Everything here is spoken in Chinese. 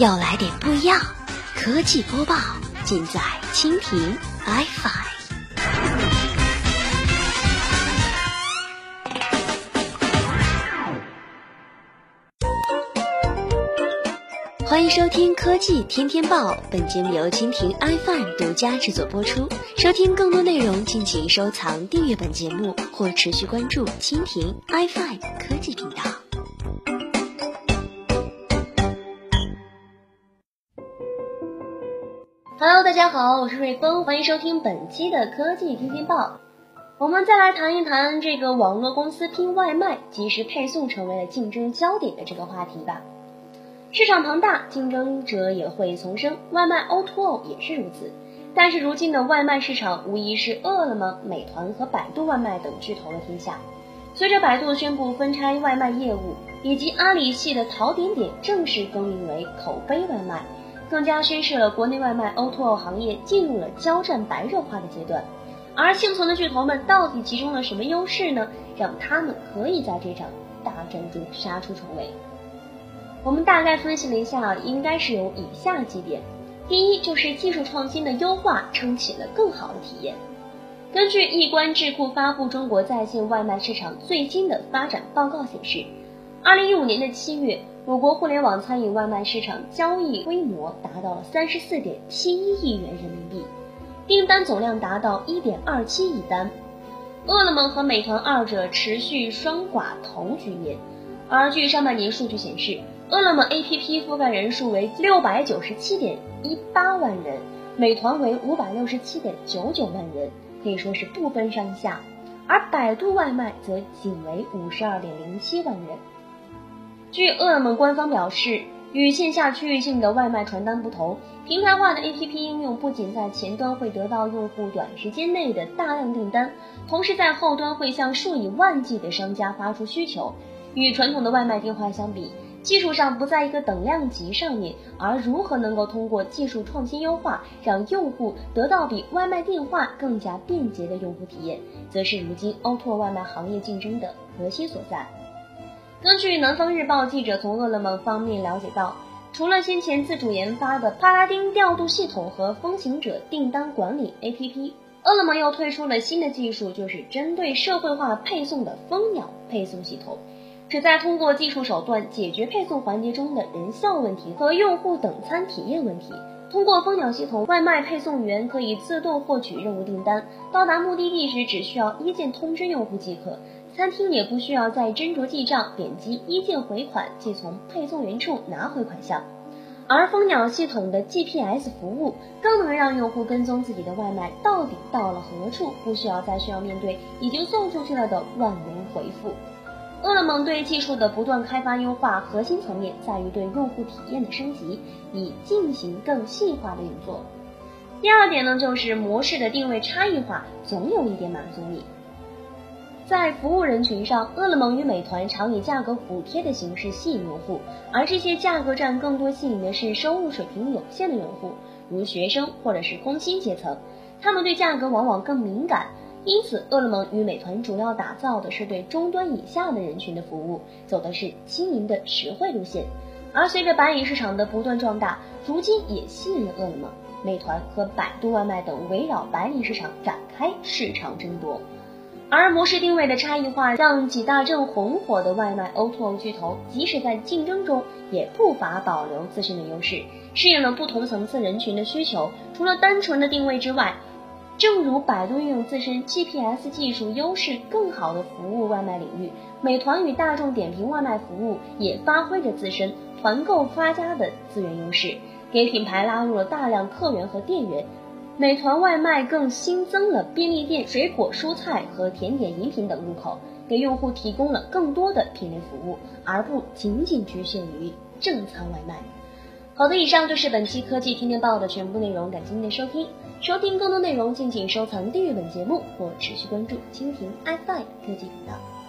要来点不一样，科技播报尽在蜻蜓 iFi。欢迎收听科技天天报，本节目由蜻蜓 iFi 独家制作播出。收听更多内容，敬请收藏、订阅本节目或持续关注蜻蜓 iFi 科技 Hello，大家好，我是瑞丰，欢迎收听本期的科技天天报。我们再来谈一谈这个网络公司拼外卖，即时配送成为了竞争焦点的这个话题吧。市场庞大，竞争者也会丛生，外卖 O2O 也是如此。但是如今的外卖市场无疑是饿了么、美团和百度外卖等巨头的天下。随着百度宣布分拆外卖业务，以及阿里系的淘点点正式更名为口碑外卖。更加宣示了国内外卖 O2O 行业进入了交战白热化的阶段，而幸存的巨头们到底集中了什么优势呢？让他们可以在这场大战中杀出重围。我们大概分析了一下，应该是有以下几点：第一，就是技术创新的优化撑起了更好的体验。根据易观智库发布中国在线外卖市场最新的发展报告显示，二零一五年的七月。我国互联网餐饮外卖市场交易规模达到了三十四点七一亿元人民币，订单总量达到一点二七亿单。饿了么和美团二者持续双寡头局面，而据上半年数据显示，饿了么 APP 覆盖人数为六百九十七点一八万人，美团为五百六十七点九九万人，可以说是不分上下。而百度外卖则仅为五十二点零七万人。据饿了么官方表示，与线下区域性的外卖传单不同，平台化的 APP 应用不仅在前端会得到用户短时间内的大量订单，同时在后端会向数以万计的商家发出需求。与传统的外卖电话相比，技术上不在一个等量级上面。而如何能够通过技术创新优化，让用户得到比外卖电话更加便捷的用户体验，则是如今 O2O 外卖行业竞争的核心所在。根据南方日报记者从饿了么方面了解到，除了先前自主研发的帕拉丁调度系统和风行者订单管理 APP，饿了么又推出了新的技术，就是针对社会化配送的蜂鸟配送系统，旨在通过技术手段解决配送环节中的人效问题和用户等餐体验问题。通过蜂鸟系统，外卖配送员可以自动获取任务订单，到达目的地时只需要一键通知用户即可。餐厅也不需要再斟酌记账，点击一键回款即从配送员处拿回款项。而蜂鸟系统的 GPS 服务更能让用户跟踪自己的外卖到底到了何处，不需要再需要面对已经送出去了的万能回复。饿了么对技术的不断开发优化，核心层面在于对用户体验的升级，以进行更细化的运作。第二点呢，就是模式的定位差异化，总有一点满足你。在服务人群上，饿了么与美团常以价格补贴的形式吸引用户，而这些价格战更多吸引的是收入水平有限的用户，如学生或者是工薪阶层，他们对价格往往更敏感。因此，饿了么与美团主要打造的是对中端以下的人群的服务，走的是亲民的实惠路线。而随着白领市场的不断壮大，如今也吸引了饿了么、美团和百度外卖等围绕白领市场展开市场争夺。而模式定位的差异化，让几大正红火的外卖 O2O 巨头，即使在竞争中，也不乏保留自身的优势，适应了不同层次人群的需求。除了单纯的定位之外，正如百度运用自身 GPS 技术优势，更好的服务外卖领域，美团与大众点评外卖服务也发挥着自身团购发家的资源优势，给品牌拉入了大量客源和店源。美团外卖更新增了便利店、水果、蔬菜和甜点、饮品等入口，给用户提供了更多的品类服务，而不仅仅局限于正餐外卖。好的，以上就是本期科技天天报的全部内容，感谢您的收听。收听更多内容，敬请收藏订阅本节目或持续关注蜻蜓 fi 科技频道。